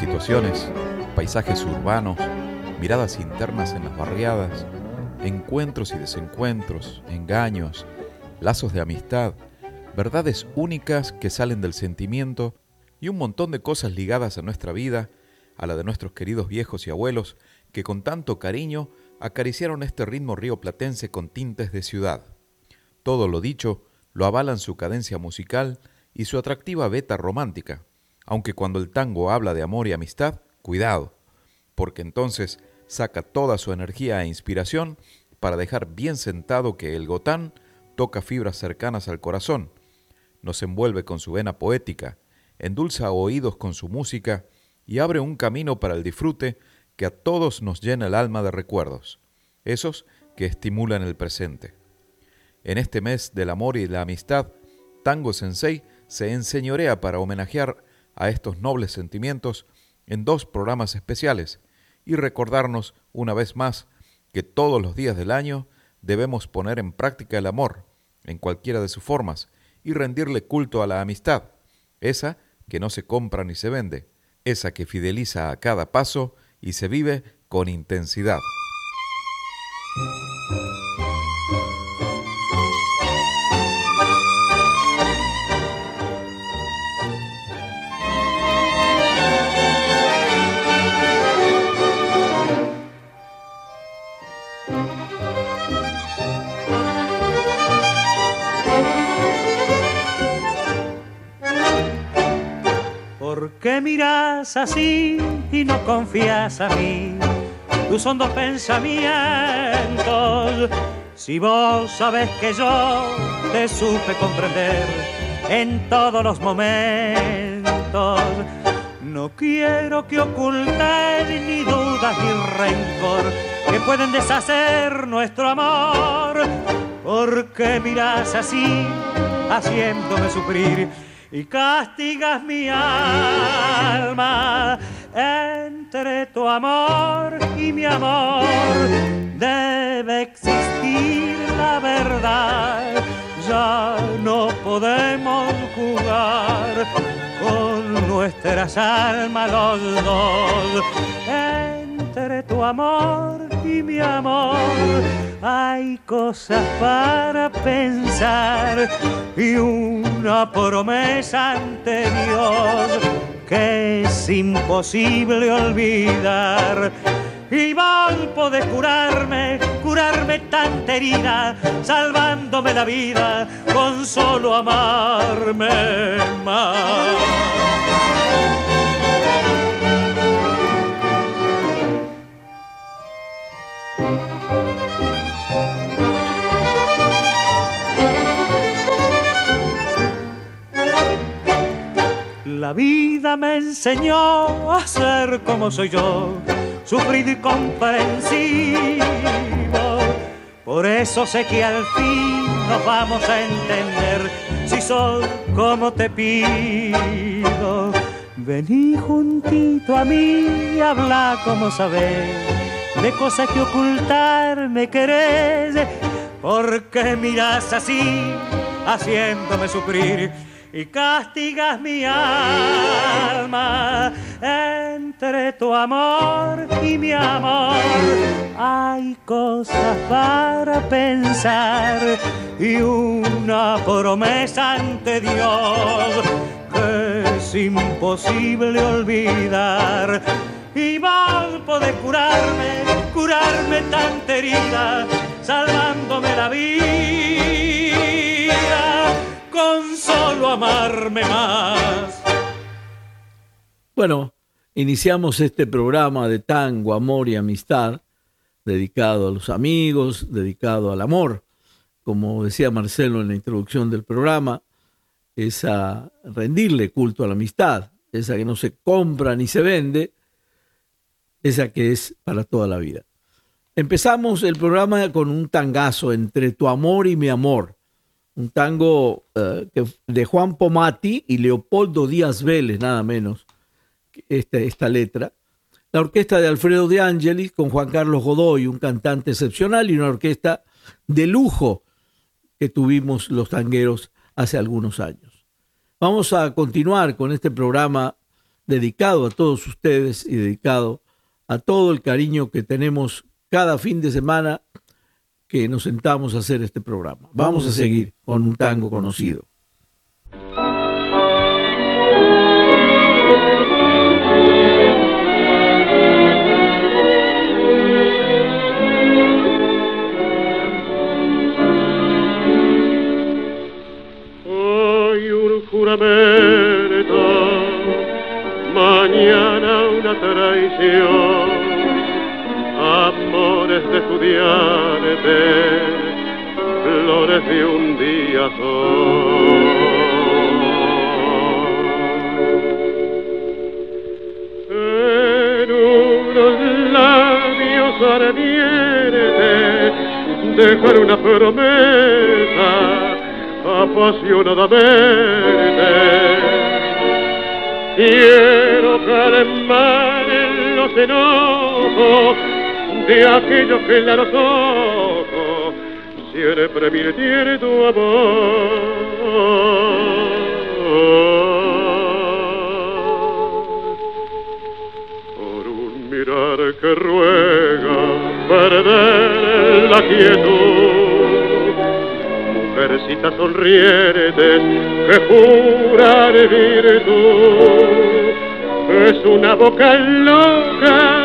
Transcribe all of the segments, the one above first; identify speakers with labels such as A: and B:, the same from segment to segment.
A: Situaciones, paisajes urbanos, miradas internas en las barriadas, encuentros y desencuentros, engaños, lazos de amistad, verdades únicas que salen del sentimiento y un montón de cosas ligadas a nuestra vida, a la de nuestros queridos viejos y abuelos que con tanto cariño acariciaron este ritmo rioplatense con tintes de ciudad. Todo lo dicho lo avalan su cadencia musical y su atractiva beta romántica, aunque cuando el tango habla de amor y amistad, cuidado, porque entonces saca toda su energía e inspiración para dejar bien sentado que el gotán toca fibras cercanas al corazón, nos envuelve con su vena poética, endulza oídos con su música y abre un camino para el disfrute que a todos nos llena el alma de recuerdos, esos que estimulan el presente. En este mes del amor y la amistad, Tango Sensei se enseñorea para homenajear a estos nobles sentimientos en dos programas especiales y recordarnos una vez más que todos los días del año debemos poner en práctica el amor en cualquiera de sus formas y rendirle culto a la amistad, esa que no se compra ni se vende, esa que fideliza a cada paso y se vive con intensidad.
B: Qué miras así y no confías a mí? Tus hondos pensamientos. Si vos sabes que yo te supe comprender en todos los momentos, no quiero que ocultes ni dudas ni rencor que pueden deshacer nuestro amor. ¿Por qué miras así, haciéndome sufrir? Y castigas mi alma entre tu amor y mi amor. Debe existir la verdad. Ya no podemos jugar con nuestras almas los dos. Entre tu amor y mi amor hay cosas para pensar y una promesa ante Dios que es imposible olvidar. Vos podés curarme, curarme tanta herida, salvándome la vida con solo amarme más. La vida me enseñó a ser como soy yo, sufrido y comprensivo. Por eso sé que al fin nos vamos a entender si soy como te pido. Vení juntito a mí y habla como sabes de cosas que ocultar me querés. Porque miras así, haciéndome sufrir y castigas mi alma en entre tu amor y mi amor hay cosas para pensar y una promesa ante Dios que es imposible olvidar. Y vos podés curarme, curarme tanta herida, salvándome la vida solo amarme más.
C: Bueno, iniciamos este programa de tango, amor y amistad, dedicado a los amigos, dedicado al amor. Como decía Marcelo en la introducción del programa, es a rendirle culto a la amistad, esa que no se compra ni se vende, esa que es para toda la vida. Empezamos el programa con un tangazo entre tu amor y mi amor, un tango eh, de Juan Pomati y Leopoldo Díaz Vélez, nada menos esta, esta letra. La orquesta de Alfredo de Angelis con Juan Carlos Godoy, un cantante excepcional y una orquesta de lujo que tuvimos los tangueros hace algunos años. Vamos a continuar con este programa dedicado a todos ustedes y dedicado a todo el cariño que tenemos cada fin de semana que nos sentamos a hacer este programa. Vamos a seguir con un tango conocido.
D: mañana una traición, estudiante, flores de un día son. En unos labios ardientes dejar una promesa apasionadamente. Quiero calmar los enojos de aquellos que la ojos siempre tiene tu amor. Por un mirar que ruega perder la quietud mujercita sonrientes que jura de virtud. Es una boca loca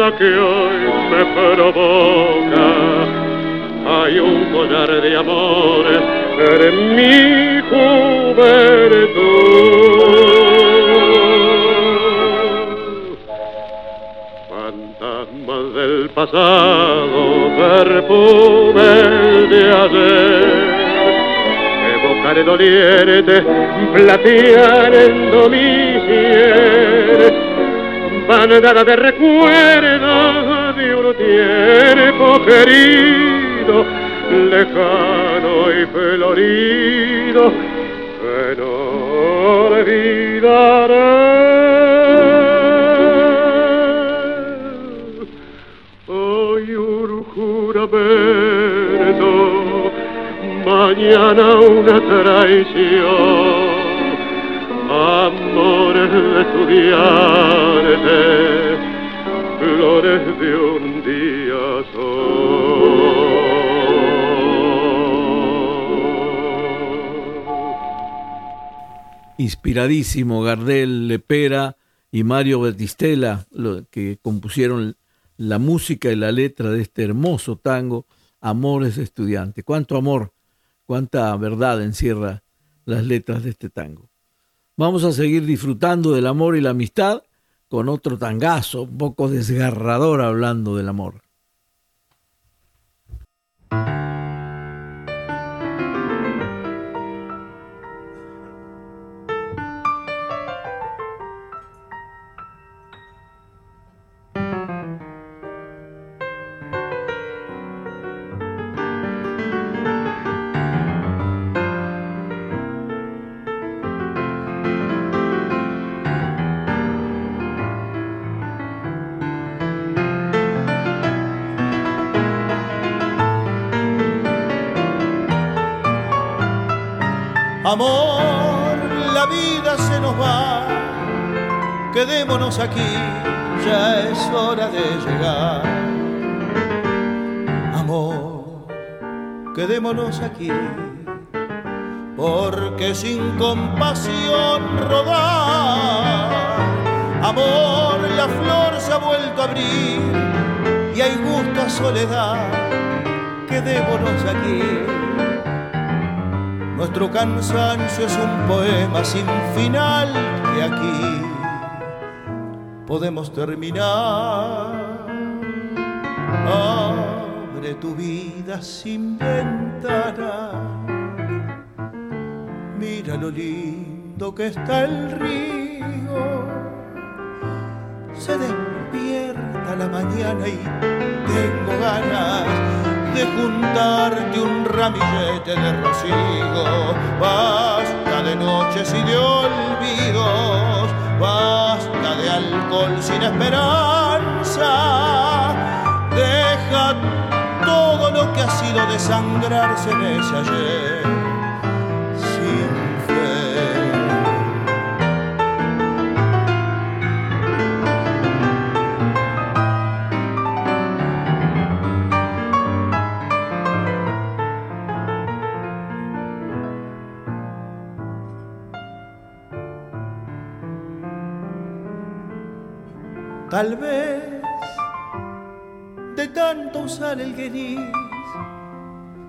D: la que hoy me provoca. Hay un collar de amores en mi juventud. Fantasmas del pasado, perfume de ayer de doliente, plateando mi cielo, bandada de recuerdos de un tiempo querido, lejano y florido, que no olvidaré. Hoy un juramento mañana una traición. Amores de estudiante, flores de un día sol.
C: Inspiradísimo Gardel, Lepera y Mario Batistela, que compusieron la música y la letra de este hermoso tango, Amores de Estudiante. Cuánto amor cuánta verdad encierra las letras de este tango. Vamos a seguir disfrutando del amor y la amistad con otro tangazo, un poco desgarrador hablando del amor.
E: Hora de llegar. Amor, quedémonos aquí, porque sin compasión rodar. Amor, la flor se ha vuelto a abrir y hay gusto a soledad, quedémonos aquí. Nuestro cansancio es un poema sin final que aquí podemos terminar. Abre tu vida sin ventana. Mira lo lindo que está el río. Se despierta la mañana y tengo ganas de juntarte un ramillete de rocío. Basta de noches y de olvidos basta de alcohol sin esperanza. Deja todo lo que ha sido desangrarse en ese ayer Tal vez de tanto usar el gris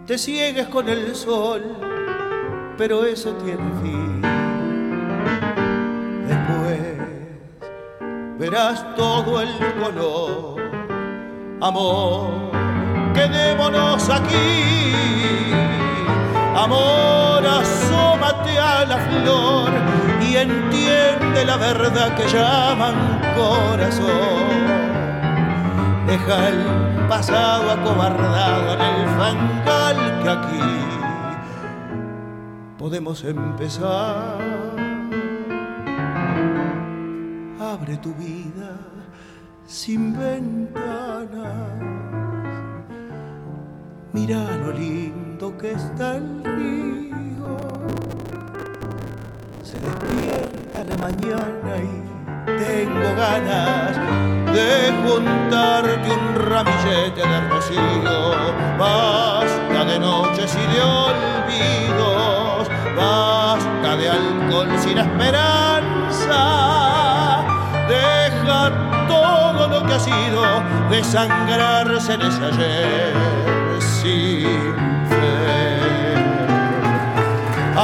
E: te ciegues con el sol, pero eso tiene fin. Después verás todo el color, amor, quedémonos aquí. Amor, asómate a la flor y entiende la verdad que llaman corazón. Deja el pasado acobardado en el fangal que aquí podemos empezar. Abre tu vida sin ventanas. Mira lo que está el río. Se despierta la mañana y tengo ganas de juntarte un ramillete de rocío. Basta de noches y de olvidos, basta de alcohol sin esperanza. Deja todo lo que ha sido desangrarse en ese ayer fe.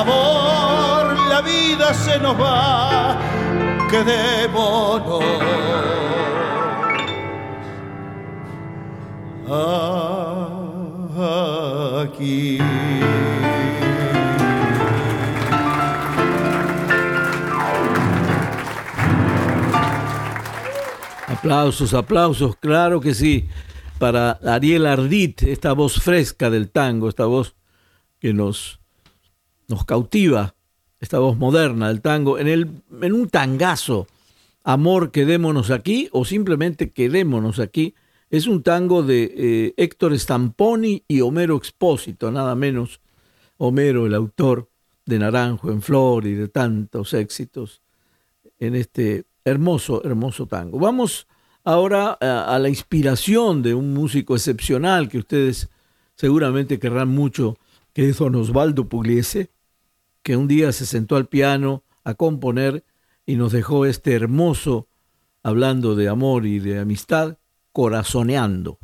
E: Amor, la vida se nos va quedémonos aquí.
C: Aplausos, aplausos, claro que sí, para Ariel Ardit, esta voz fresca del tango, esta voz que nos, nos cautiva esta voz moderna del tango, en, el, en un tangazo, Amor, quedémonos aquí, o simplemente quedémonos aquí, es un tango de eh, Héctor Stamponi y Homero Expósito, nada menos. Homero, el autor de Naranjo en Flor y de tantos éxitos en este hermoso, hermoso tango. Vamos ahora a, a la inspiración de un músico excepcional que ustedes seguramente querrán mucho, que es don Osvaldo Pugliese que un día se sentó al piano a componer y nos dejó este hermoso, hablando de amor y de amistad, corazoneando.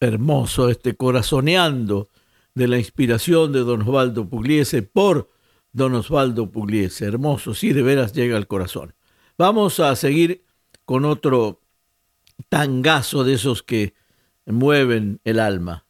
C: Hermoso este corazoneando de la inspiración de don Osvaldo Pugliese por don Osvaldo Pugliese. Hermoso, sí, de veras llega al corazón. Vamos a seguir con otro tangazo de esos que mueven el alma.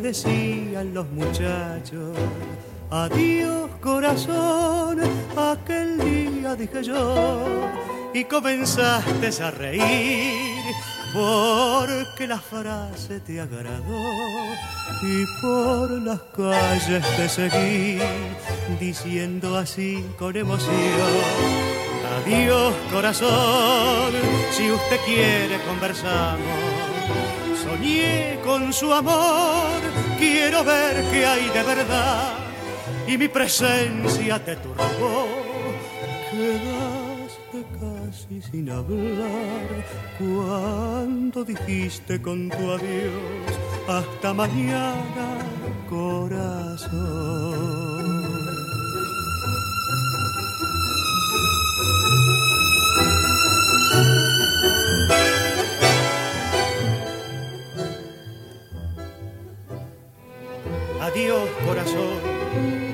B: Decían los muchachos. Adiós corazón, aquel día dije yo, y comenzaste a reír porque la frase te agradó y por las calles te seguí diciendo así con emoción. Adiós corazón, si usted quiere conversamos Soñé con su amor, quiero ver qué hay de verdad. Y mi presencia te turbó, quedaste casi sin hablar cuando dijiste con tu adiós hasta mañana, corazón. Adiós corazón,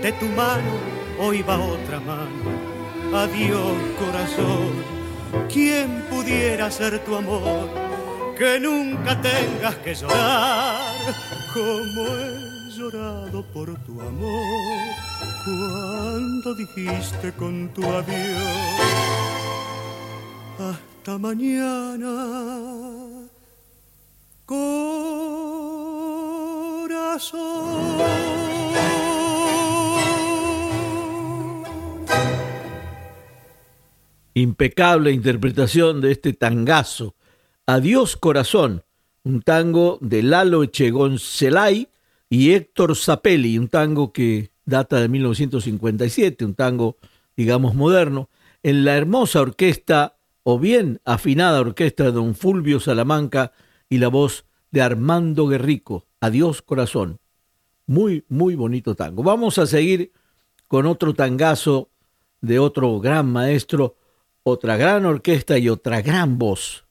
B: de tu mano hoy va otra mano. Adiós corazón, ¿quién pudiera ser tu amor? Que nunca tengas que llorar como he llorado por tu amor cuando dijiste con tu adiós. Hasta mañana.
C: Impecable interpretación de este tangazo. Adiós corazón, un tango de Lalo Echegoncelay y Héctor Zapelli, un tango que data de 1957, un tango, digamos, moderno, en la hermosa orquesta o bien afinada orquesta de don Fulvio Salamanca y la voz de Armando Guerrico. Adiós corazón. Muy, muy bonito tango. Vamos a seguir con otro tangazo de otro gran maestro, otra gran orquesta y otra gran voz.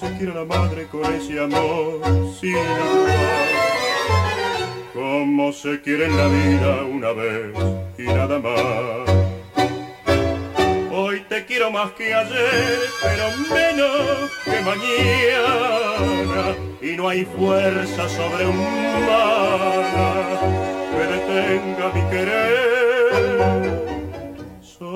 F: se quiere la madre con ese amor sin igual. Como se quiere en la vida una vez y nada más. Hoy te quiero más que ayer, pero menos que mañana. Y no hay fuerza sobre un sobrehumana que detenga mi querer.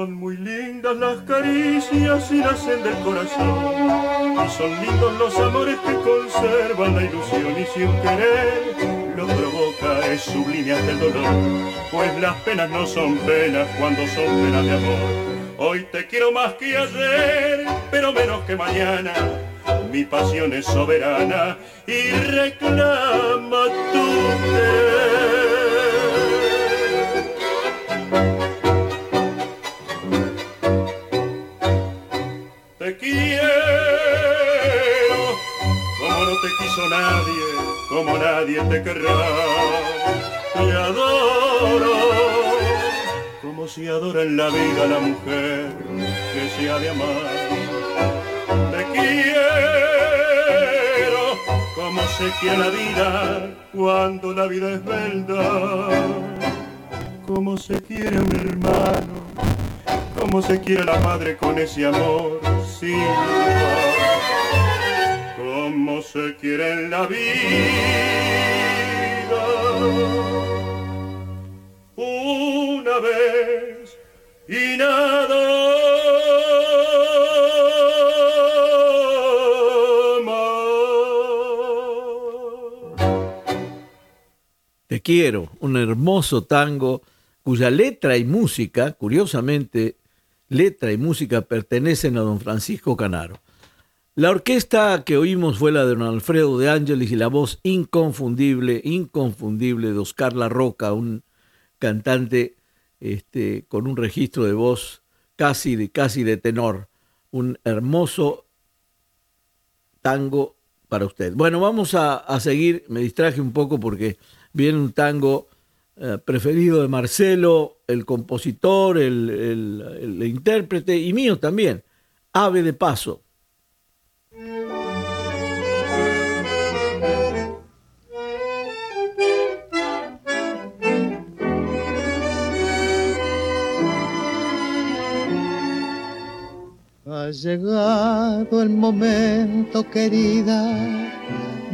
F: Son muy lindas las caricias y nacen del corazón. Y son lindos los amores que conservan la ilusión y sin querer lo provoca es sublime hasta el dolor. Pues las penas no son penas cuando son penas de amor. Hoy te quiero más que ayer, pero menos que mañana. Mi pasión es soberana y reclama tu querer. Quiso nadie, como nadie te querrá. Te adoro como si adora en la vida la mujer que se ha de amar. Te quiero como se quiere la vida cuando la vida es verdad. Como se quiere un hermano, como se quiere la madre con ese amor sin. Se quiere en la vida una vez y nada.
C: Te quiero, un hermoso tango cuya letra y música, curiosamente, letra y música pertenecen a don Francisco Canaro. La orquesta que oímos fue la de don Alfredo de Ángeles y la voz inconfundible, inconfundible de Oscar La Roca, un cantante este, con un registro de voz casi de, casi de tenor. Un hermoso tango para usted. Bueno, vamos a, seguir. Me distraje un poco porque viene un tango eh, preferido de Marcelo, el compositor, el, el intérprete y mío también. Ave de Paso.
G: Ha llegado el momento, querida,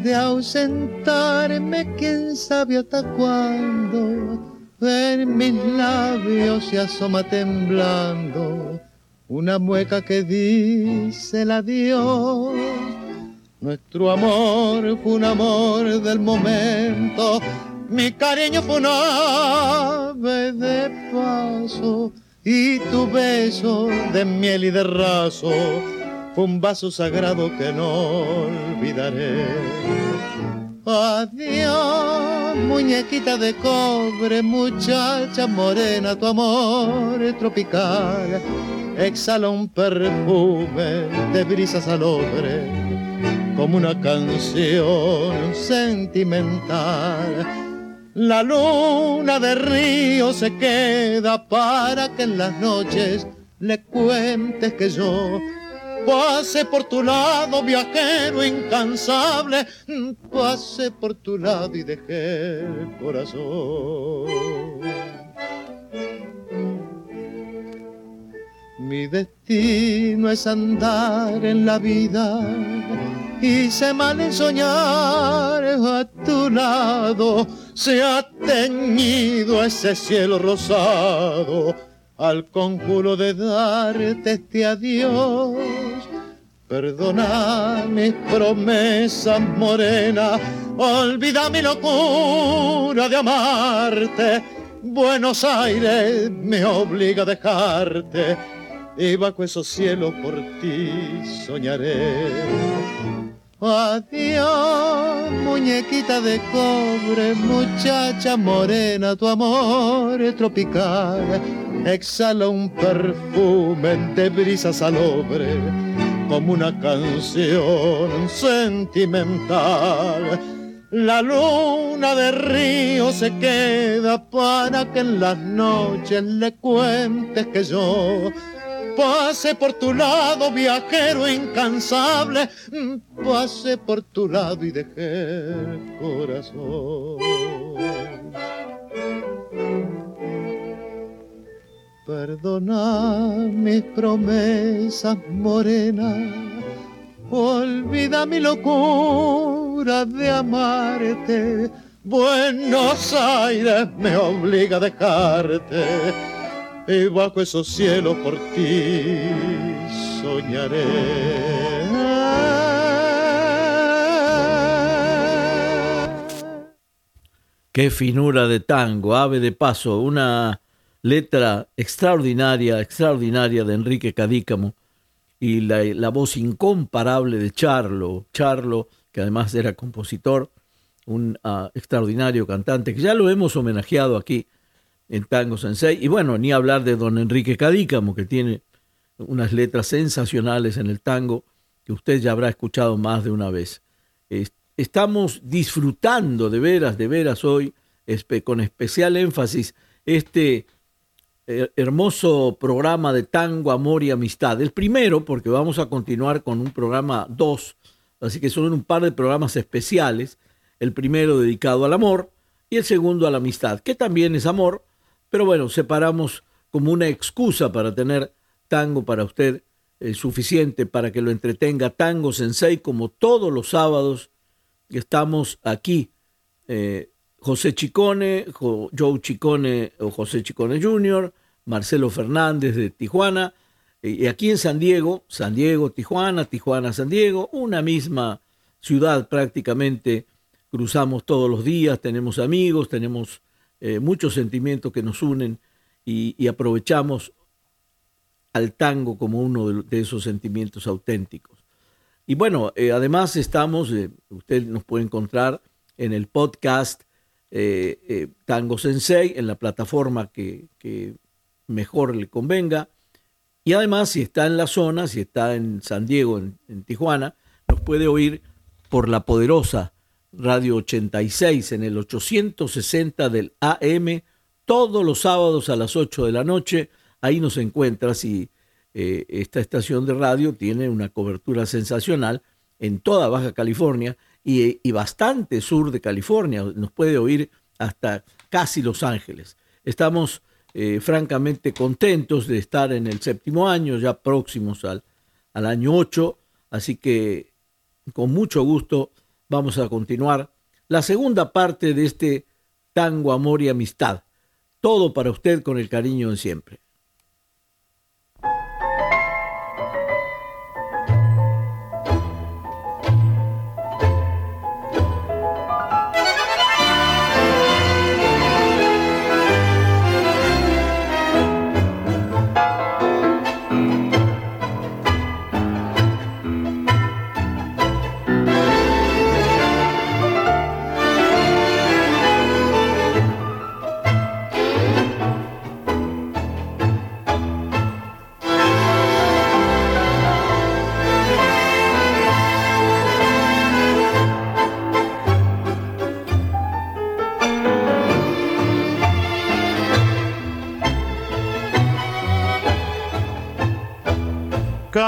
G: de ausentarme, quién sabe hasta cuándo. En mis labios se asoma temblando una mueca que dice el adiós. Nuestro amor fue un amor del momento, mi cariño fue un ave de paso y tu beso de miel y de raso fue un vaso sagrado que no olvidaré. Adiós, muñequita de cobre, muchacha morena, tu amor es tropical exhala un perfume de brisa salobre como una canción sentimental la luna de río se queda para que en las noches le cuentes que yo pase por tu lado, viajero incansable, pase por tu lado y dejé el corazón. Mi destino es andar en la vida Hice mal en soñar a tu lado, se ha teñido ese cielo rosado al conjuro de darte este adiós. Perdona mis promesas morenas, olvida mi locura de amarte. Buenos Aires me obliga a dejarte y bajo esos cielos por ti soñaré. Adiós, muñequita de cobre, muchacha morena, tu amor es tropical. Exhala un perfume de brisa salobre, como una canción sentimental. La luna de río se queda para que en las noches le cuentes que yo Pase por tu lado, viajero incansable, pase por tu lado y dejé el corazón. Perdona mis promesas morenas, olvida mi locura de amarte. Buenos Aires me obliga a dejarte y bajo esos cielos por ti soñaré.
C: Qué finura de tango, ave de paso, una letra extraordinaria, extraordinaria de Enrique Cadícamo y la, voz incomparable de Charlo, Charlo, que además era compositor, un ah, extraordinario cantante, que ya lo hemos homenajeado aquí en Tango Sensei. Y bueno, ni hablar de don Enrique Cadícamo, que tiene unas letras sensacionales en el tango que usted ya habrá escuchado más de una vez. Estamos disfrutando de veras, de veras hoy, con especial énfasis, este eh, hermoso programa de tango, amor y amistad. El primero, porque vamos a continuar con un programa dos, así que son un par de programas especiales. El primero dedicado al amor y el segundo a la amistad, que también es amor, pero bueno, separamos como una excusa para tener tango para usted eh, suficiente para que lo entretenga Tango Sensei como todos los sábados estamos aquí. Eh, José Chicone, Joe Chicone o José Chicone Jr., Marcelo Fernández de Tijuana, y aquí en San Diego, San Diego, Tijuana, Tijuana, San Diego, una misma ciudad prácticamente, cruzamos todos los días, tenemos amigos, tenemos eh, muchos sentimientos que nos unen y, aprovechamos al tango como uno de, esos sentimientos auténticos. Y bueno, eh, además estamos, eh, usted nos puede encontrar en el podcast Tango Sensei, en la plataforma que, mejor le convenga. Y además, si está en la zona, si está en San Diego, en Tijuana, nos puede oír por la poderosa Radio 86 en el 860 del AM, todos los sábados a las 8 de la noche. Ahí nos encuentras y eh, esta estación de radio tiene una cobertura sensacional en toda Baja California y, bastante sur de California. Nos puede oír hasta casi Los Ángeles. Estamos eh, francamente contentos de estar en el séptimo año, ya próximos al, al año 8, así que con mucho gusto vamos a continuar la segunda parte de este tango, amor y amistad. Todo para usted con el cariño de siempre.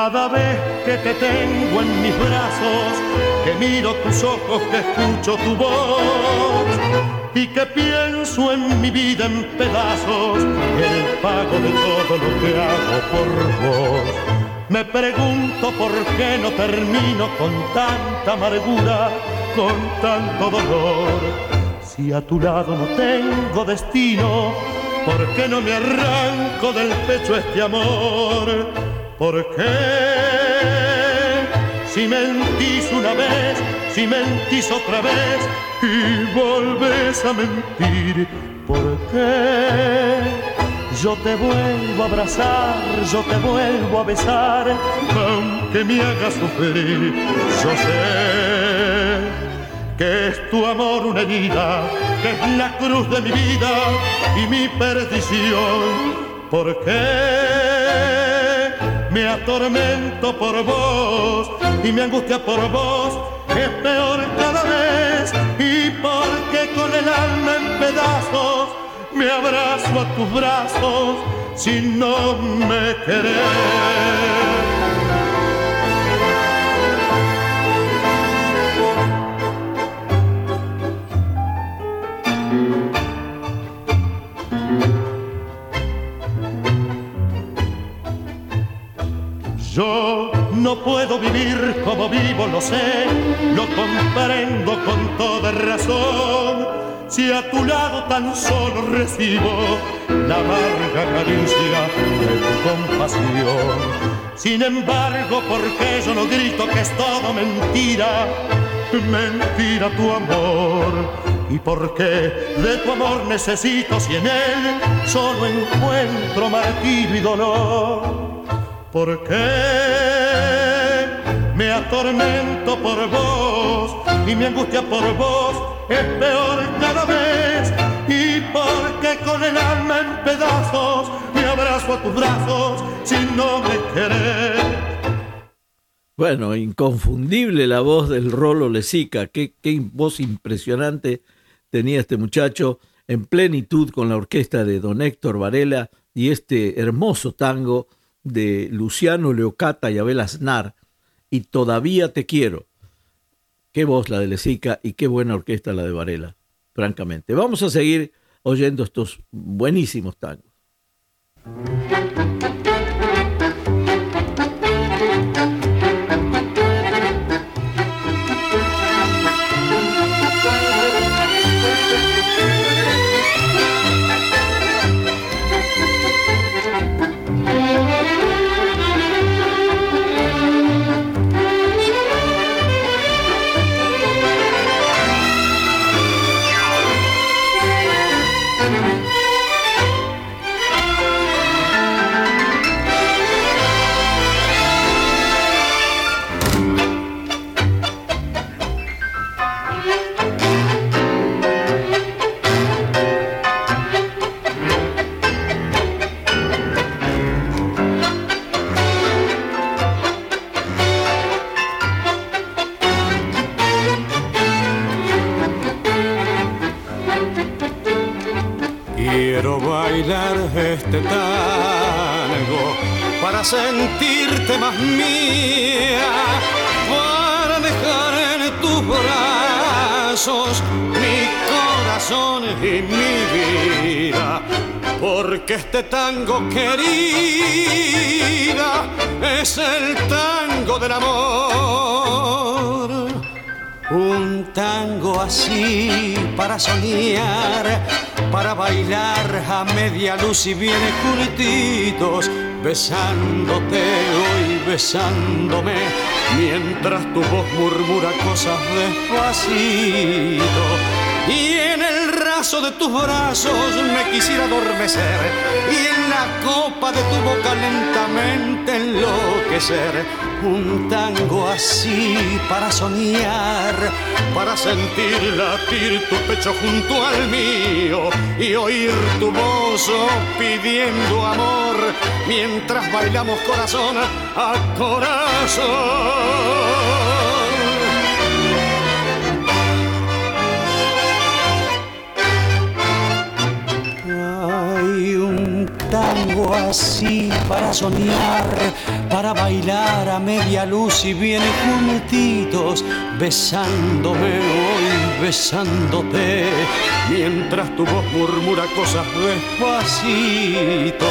H: Cada vez que te tengo en mis brazos, que miro tus ojos, que escucho tu voz y que pienso en mi vida en pedazos, el pago de todo lo que hago por vos. Me pregunto por qué no termino con tanta amargura, con tanto dolor. Si a tu lado no tengo destino, ¿por qué no me arranco del pecho este amor? ¿Por qué? Si mentís una vez, si mentís otra vez y volves a mentir, ¿por qué? Yo te vuelvo a abrazar, yo te vuelvo a besar, aunque me hagas sufrir, yo sé que es tu amor una herida, que es la cruz de mi vida y mi perdición. ¿Por qué? Me atormento por vos y me angustia por vos es peor cada vez y porque con el alma en pedazos me abrazo a tus brazos si no me querés. Yo no puedo vivir como vivo, lo sé, lo comprendo con toda razón. Si a tu lado tan solo recibo
I: la amarga caricia de tu compasión. Sin embargo, porque yo no grito que es todo mentira, mentira tu amor. ¿Y por qué de tu amor necesito si en él solo encuentro martirio y dolor? ¿Por qué me atormento por vos y mi angustia por vos es peor cada vez? ¿Y por qué con el alma en pedazos me abrazo a tus brazos si no me querés?
C: Bueno, inconfundible la voz del Rolo Lezica, qué, qué voz impresionante tenía este muchacho en plenitud con la orquesta de don Héctor Varela y este hermoso tango de Luciano Leocata y Abel Aznar, y Todavía te quiero. Qué voz la de Lezica y qué buena orquesta la de Varela, francamente. Vamos a seguir oyendo estos buenísimos tangos.
I: Este tango para sentirte más mía, para dejar en tus brazos mi corazón y mi vida. Porque este tango querida es el tango del amor. Un tango así para soñar para bailar a media luz y viene curtitos, besándote hoy, besándome, mientras tu voz murmura cosas despacito. Y de tus brazos me quisiera adormecer y en la copa de tu boca lentamente enloquecer un tango así para soñar, para sentir latir tu pecho junto al mío y oír tu voz pidiendo amor mientras bailamos corazón a corazón. Así para soñar, para bailar a media luz y viene juntitos, besándome hoy, besándote, mientras tu voz murmura cosas despacito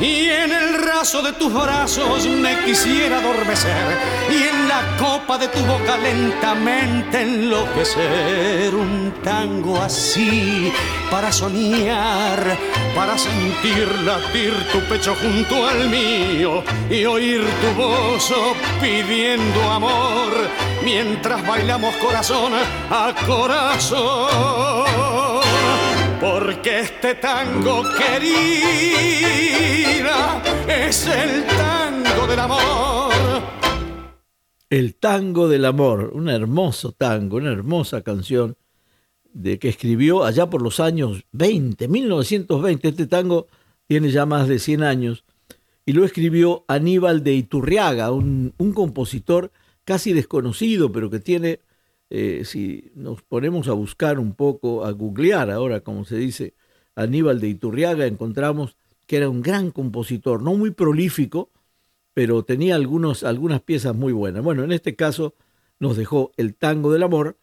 I: y en el raso de tus brazos me quisiera adormecer. Y en la copa de tu boca lentamente enloquecer. Un tango así para soñar, para sentir latir tu pecho junto al mío. Y oír tu voz pidiendo amor mientras bailamos corazón a corazón porque este tango querida es el tango del amor.
C: El tango del amor, un hermoso tango, una hermosa canción de que escribió allá por los años 20, 1920. Este tango tiene ya más de 100 años y lo escribió Aníbal de Iturriaga, un, un compositor casi desconocido, pero que tiene eh, si nos ponemos a buscar un poco, a googlear ahora, como se dice, Aníbal de Iturriaga, encontramos que era un gran compositor, no muy prolífico, pero tenía algunos, algunas piezas muy buenas. Bueno, en este caso nos dejó el tango del amor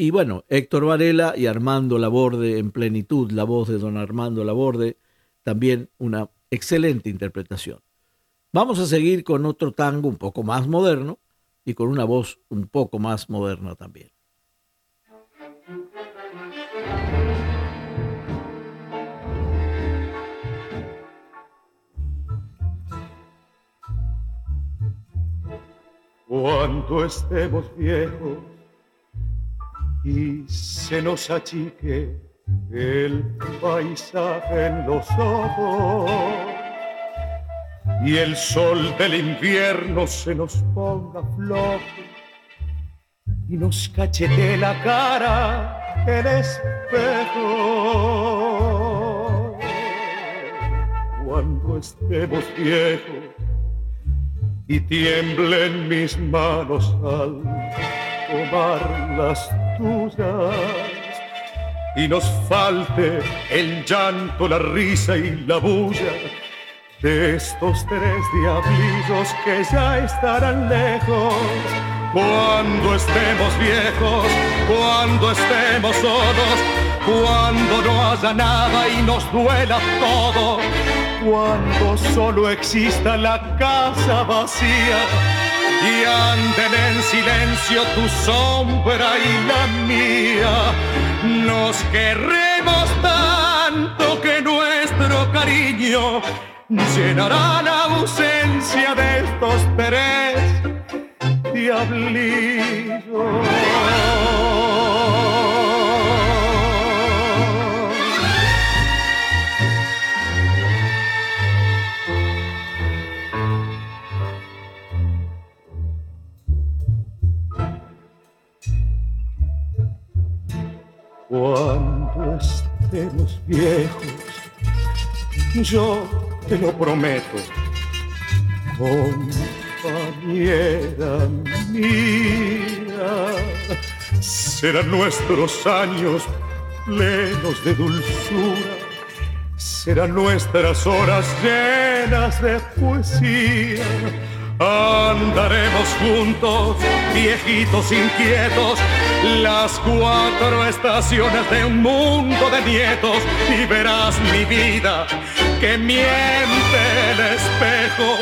C: y bueno, Héctor Varela y Armando Laborde en plenitud, la voz de don Armando Laborde, también una excelente interpretación. Vamos a seguir con otro tango un poco más moderno, y con una voz un poco más moderna también.
J: Cuando estemos viejos y se nos achique el paisaje en los ojos y el sol del invierno se nos ponga flojo y nos cachete la cara el espejo. Cuando estemos viejos y tiemblen mis manos al tomar las tuyas y nos falte el llanto, la risa y la bulla de estos tres diablillos que ya estarán lejos. Cuando estemos viejos, cuando estemos solos, cuando no haya nada y nos duela todo, cuando solo exista la casa vacía y anden en silencio tu sombra y la mía. Nos querremos tanto que nuestro cariño llenará la ausencia de estos tres diablillos. Cuando estemos viejos, yo te lo prometo, compañera mía, serán nuestros años plenos de dulzura, serán nuestras horas llenas de poesía Andaremos juntos, viejitos inquietos, las cuatro estaciones de un mundo de nietos y verás mi vida que miente el espejo,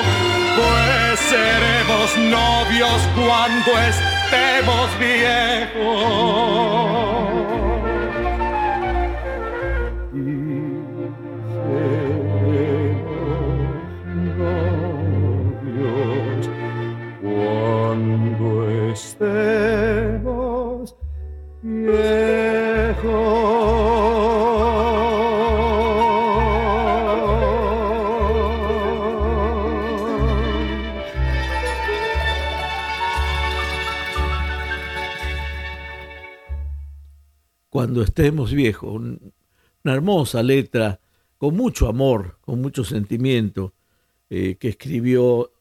J: pues seremos novios cuando estemos viejos.
C: Estemos viejos, una hermosa letra con mucho amor, con mucho sentimiento, eh, que escribió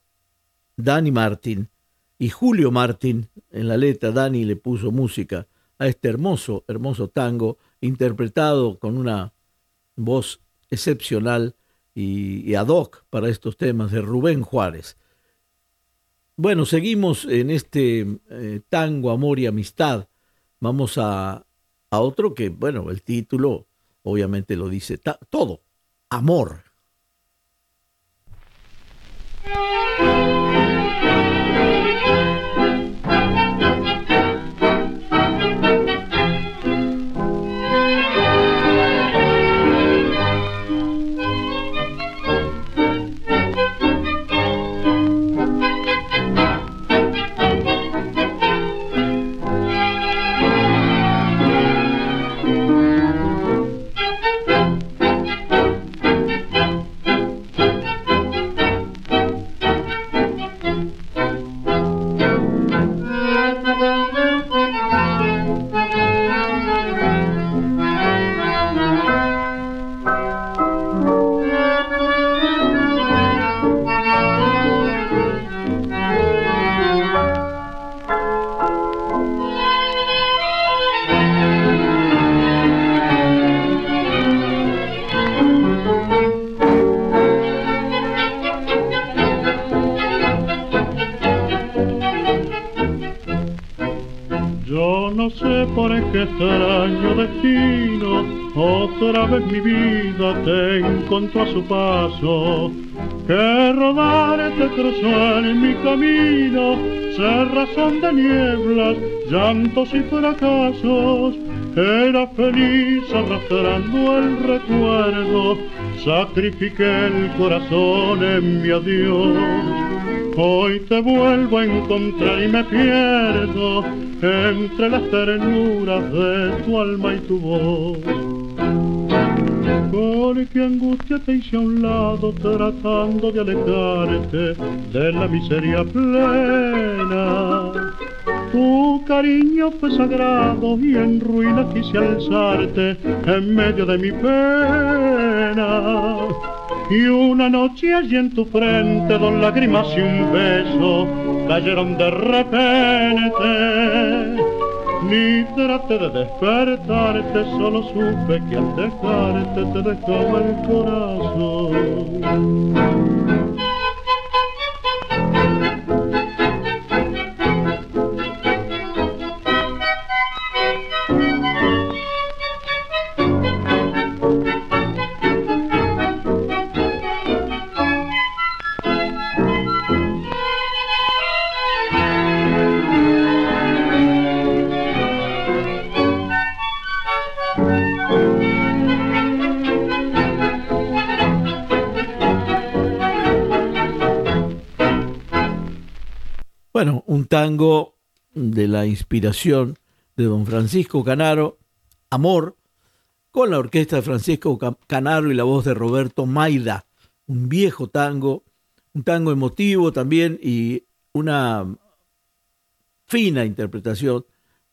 C: Dani Martín y Julio Martín en la letra. Dani le puso música a este hermoso, hermoso tango, interpretado con una voz excepcional y, ad hoc para estos temas de Rubén Juárez. Bueno, seguimos en este eh, tango, amor y amistad. Vamos a, a, otro que, bueno, el título obviamente lo dice todo, amor.
J: Mi vida te encontró a su paso, que rodar te cruzó en mi camino, razón de nieblas, llantos y fracasos. Era feliz arrastrando el recuerdo, sacrifiqué el corazón en mi adiós.
K: Hoy te vuelvo a encontrar y me pierdo entre las ternuras de tu alma y tu voz. Porque angustia te hice a un lado tratando de alejarte de la miseria plena. Tu cariño fue sagrado y en ruinas quise alzarte en medio de mi pena y una noche allí en tu frente, dos lágrimas y un beso cayeron de repente. Ni traté de despertarte, solo supe que al dejarte te dejaba el corazón.
C: Tango de la inspiración de don Francisco Canaro, Amor, con la orquesta de Francisco Canaro y la voz de Roberto Maida, un viejo tango, un tango emotivo también y una fina interpretación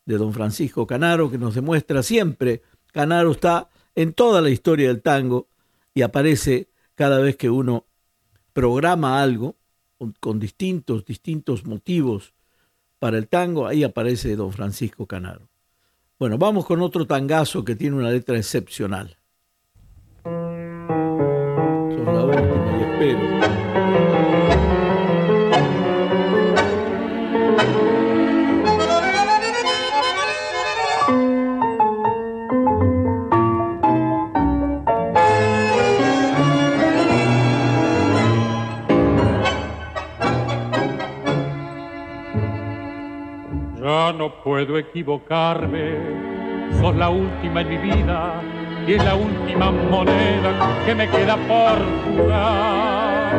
C: de don Francisco Canaro que nos demuestra siempre, Canaro está en toda la historia del tango y aparece cada vez que uno programa algo con distintos, distintos motivos para el tango, ahí aparece don Francisco Canaro. Bueno, vamos con otro tangazo que tiene una letra excepcional. Son la última y espero.
L: No puedo equivocarme, sos la última en mi vida y es la última moneda que me queda por jugar.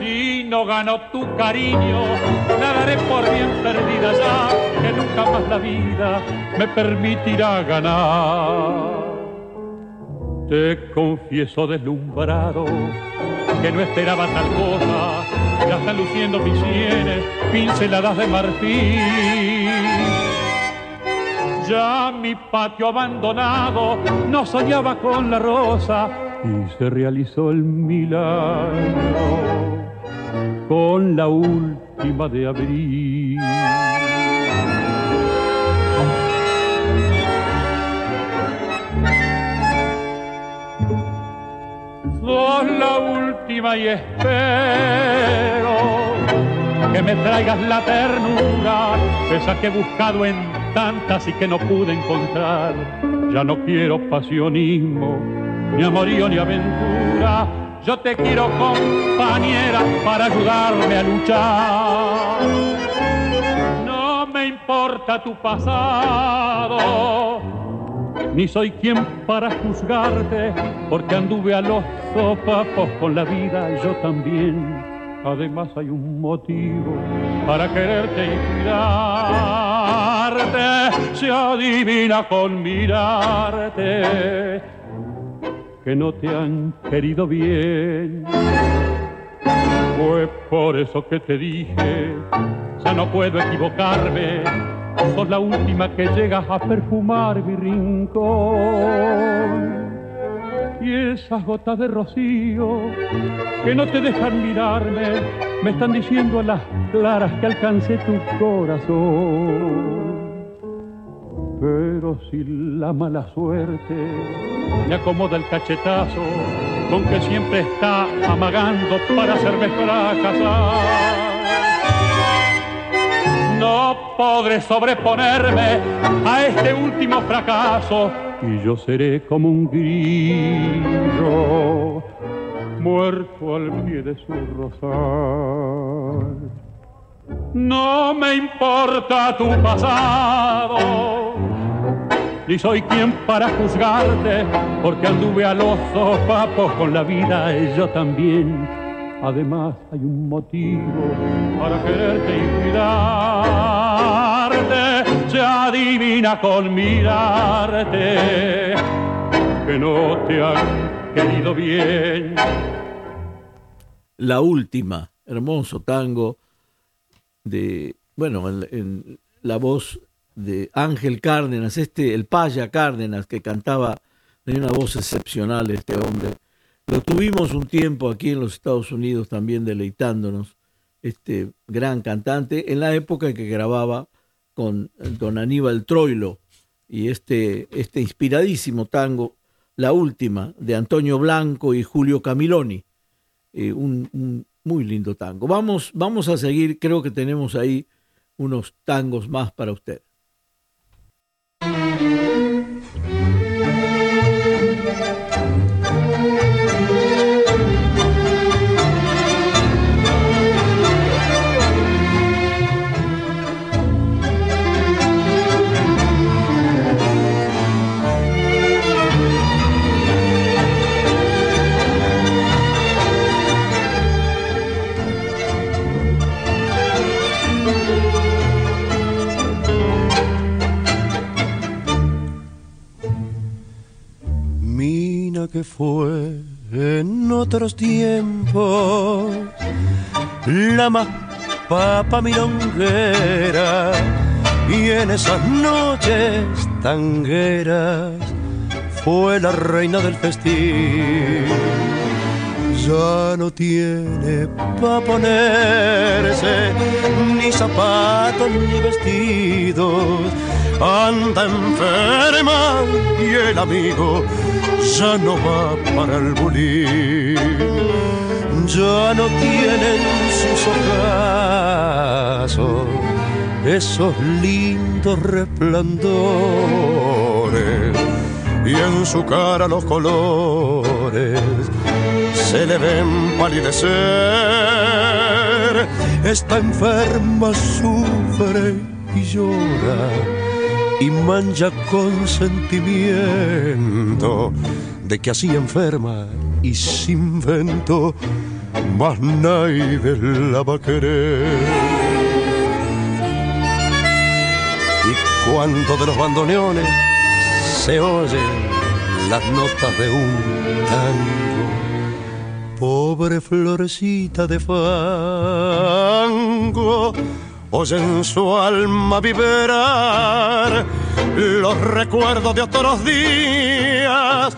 L: Si no gano tu cariño, la daré por bien perdida ya, que nunca más la vida me permitirá ganar. Te confieso deslumbrado que no esperaba tal cosa, ya están luciendo mis sienes, pinceladas de marfil. Ya mi patio abandonado no soñaba con la rosa y se realizó el milagro con la última de abril. sos la última y espero que me traigas la ternura, esa que he buscado en tantas y que no pude encontrar. Ya no quiero pasionismo, ni amorío ni aventura. Yo te quiero compañera para ayudarme a luchar. No me importa tu pasado ni soy quien para juzgarte, porque anduve a los sopapos con la vida yo también. Además hay un motivo para quererte y cuidarte, se adivina con mirarte que no te han querido bien. Fue por eso que te dije, ya no puedo equivocarme sos la última que llega a perfumar mi rincón. Y esas gotas de rocío que no te dejan mirarme, me están diciendo a las claras que alcancé tu corazón. Pero si la mala suerte me acomoda el cachetazo con que siempre está amagando para hacerme fracasar no podré sobreponerme a este último fracaso y yo seré como un grillo muerto al pie de su rosal. No me importa tu pasado, ni soy quien para juzgarte, porque anduve a los sopapos con la vida yo también Además hay un motivo para quererte y cuidarte. Se adivina con mirarte que no te han querido bien.
C: La última, hermoso tango de, bueno, en, la voz de Ángel Cárdenas, este, el Paya Cárdenas, que cantaba, tenía una voz excepcional este hombre. Lo tuvimos un tiempo aquí en los Estados Unidos también deleitándonos, este gran cantante, en la época en que grababa con don Aníbal Troilo y este, este inspiradísimo tango, La Última, de Antonio Blanco y Julio Camiloni. Eh, un, muy lindo tango. Vamos, vamos a seguir, creo que tenemos ahí unos tangos más para usted.
H: Fue en otros tiempos la más papa milonguera y en esas noches tangueras fue la reina del festín. Ya no tiene pa' ponerse ni zapatos ni vestidos, anda enferma y el amigo ya no va para el bulín, ya no tienen sus ojazos esos lindos resplandores. Y en su cara los colores se le ven palidecer. Está enferma, sufre y llora y mancha con sentimiento de que así enferma y sin vento más nadie la va a querer. Y cuando de los bandoneones se oyen las notas de un tango, pobre florecita de fango oyen su alma vibrar los recuerdos de otros días,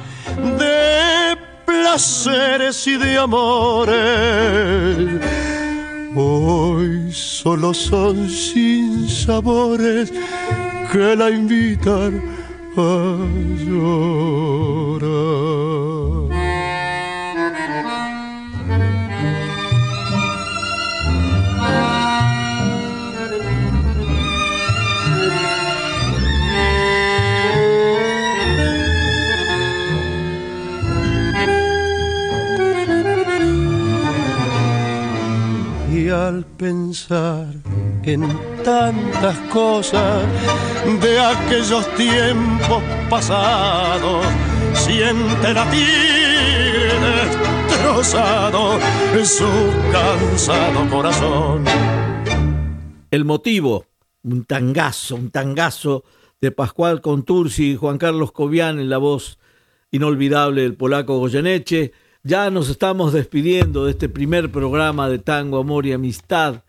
H: de placeres y de amores. Hoy solo son sin sabores que la invitan a llorar. Al pensar en tantas cosas de aquellos tiempos pasados, siente latir destrozado su cansado corazón.
C: El motivo, un tangazo, un tangazo de Pascual Contursi y Juan Carlos Cobian en la voz inolvidable del polaco Goyeneche ya nos estamos despidiendo de este primer programa de Tango, Amor y Amistad.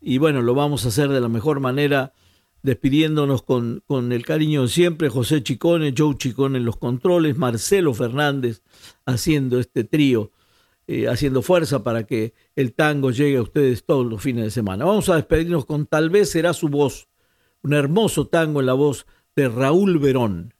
C: Y bueno, lo vamos a hacer de la mejor manera, despidiéndonos con, con el cariño de siempre. José Chicone, Joe Chicone en los controles, Marcelo Fernández haciendo este trío, eh, haciendo fuerza para que el tango llegue a ustedes todos los fines de semana. Vamos a despedirnos con Tal vez será su voz, un hermoso tango en la voz de Raúl Verón.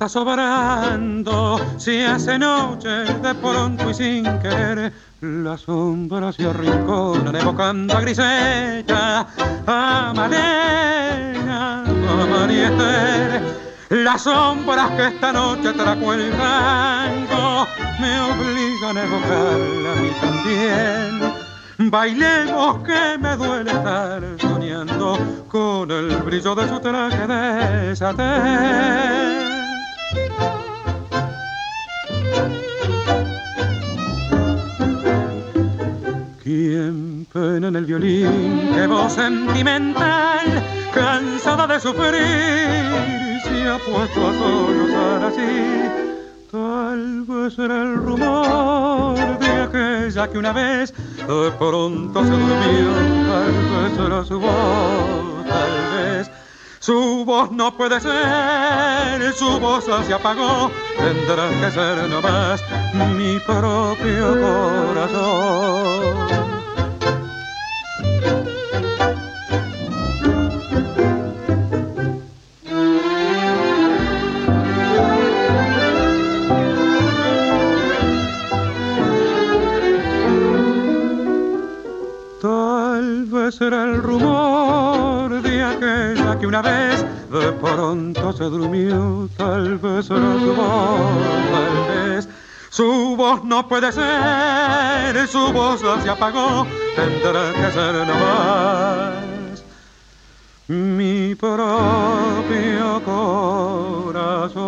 M: Está sobrando, si hace noche de pronto y sin querer, la sombra se arrinconan evocando a Grisella, a Malena, a Las sombras que esta noche trajo el rango me obligan a evocarla a mí también. Bailemos que me duele estar soñando con el brillo de su traje de satén. ¿Quién pena en el violín? ¡Qué voz sentimental! Cansada de sufrir, se ha puesto a sollozar así Tal vez era el rumor de aquella que una vez de pronto se durmió, tal vez era su voz, tal vez su voz no puede ser, su voz se apagó, tendrá que ser nomás mi propio corazón. Será el rumor de aquella que una vez de pronto se durmió, tal vez será su voz, tal vez su voz no puede ser, su voz se apagó, tendrá que ser nomás mi propio corazón.